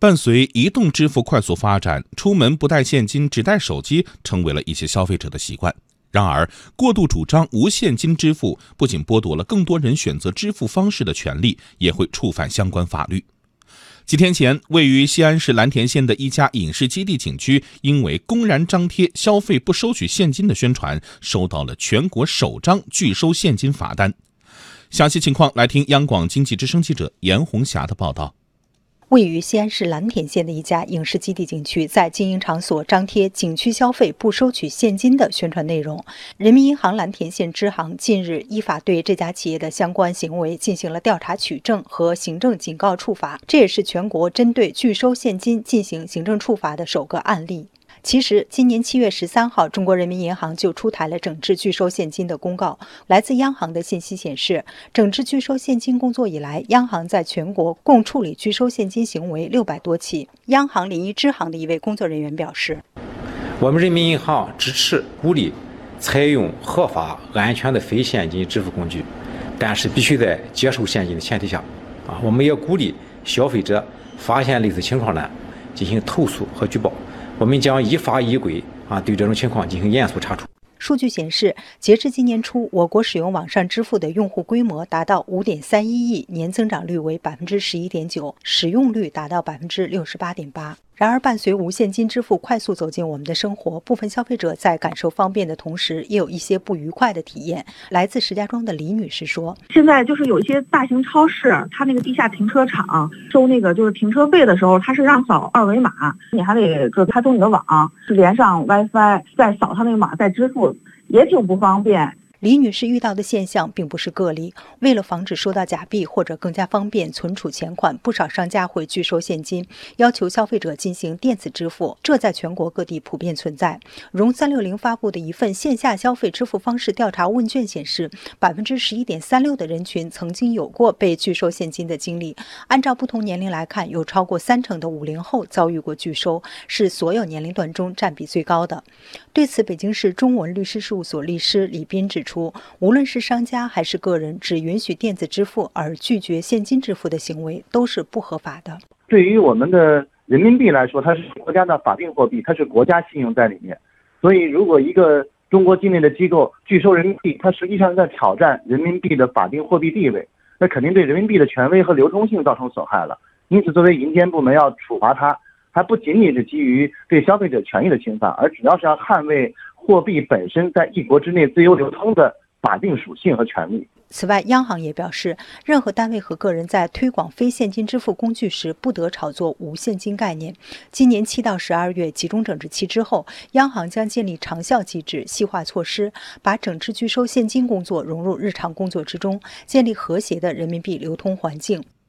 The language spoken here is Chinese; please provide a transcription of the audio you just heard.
伴随移动支付快速发展，出门不带现金只带手机成为了一些消费者的习惯。然而，过度主张无现金支付，不仅剥夺了更多人选择支付方式的权利，也会触犯相关法律。几天前，位于西安市蓝田县的一家影视基地景区，因为公然张贴消费不收取现金的宣传，收到了全国首张拒收现金罚单。详细情况，来听央广经济之声记者严红霞的报道。位于西安市蓝田县的一家影视基地景区，在经营场所张贴“景区消费不收取现金”的宣传内容。人民银行蓝田县支行近日依法对这家企业的相关行为进行了调查取证和行政警告处罚，这也是全国针对拒收现金进行行政处罚的首个案例。其实，今年七月十三号，中国人民银行就出台了整治拒收现金的公告。来自央行的信息显示，整治拒收现金工作以来，央行在全国共处理拒收现金行为六百多起。央行临沂支行的一位工作人员表示：“我们人民银行支持鼓励采用合法安全的非现金支付工具，但是必须在接受现金的前提下。啊，我们也鼓励消费者发现类似情况呢，进行投诉和举报。”我们将依法依规啊，对这种情况进行严肃查处。数据显示，截至今年初，我国使用网上支付的用户规模达到五点三一亿，年增长率为百分之十一点九，使用率达到百分之六十八点八。然而，伴随无现金支付快速走进我们的生活，部分消费者在感受方便的同时，也有一些不愉快的体验。来自石家庄的李女士说：“现在就是有一些大型超市，它那个地下停车场收那个就是停车费的时候，它是让扫二维码，你还得就是开通你的网，是连上 WiFi，再扫它那个码再支付，也挺不方便。”李女士遇到的现象并不是个例。为了防止收到假币或者更加方便存储钱款，不少商家会拒收现金，要求消费者进行电子支付。这在全国各地普遍存在。融三六零发布的一份线下消费支付方式调查问卷显示，百分之十一点三六的人群曾经有过被拒收现金的经历。按照不同年龄来看，有超过三成的五零后遭遇过拒收，是所有年龄段中占比最高的。对此，北京市中文律师事务所律师李斌指出。出，无论是商家还是个人，只允许电子支付而拒绝现金支付的行为都是不合法的。对于我们的人民币来说，它是国家的法定货币，它是国家信用在里面。所以，如果一个中国境内的机构拒收人民币，它实际上在挑战人民币的法定货币地位，那肯定对人民币的权威和流通性造成损害了。因此，作为银监部门要处罚它，还不仅仅是基于对消费者权益的侵犯，而主要是要捍卫。货币本身在一国之内自由流通的法定属性和权利。此外，央行也表示，任何单位和个人在推广非现金支付工具时，不得炒作无现金概念。今年七到十二月集中整治期之后，央行将建立长效机制、细化措施，把整治拒收现金工作融入日常工作之中，建立和谐的人民币流通环境。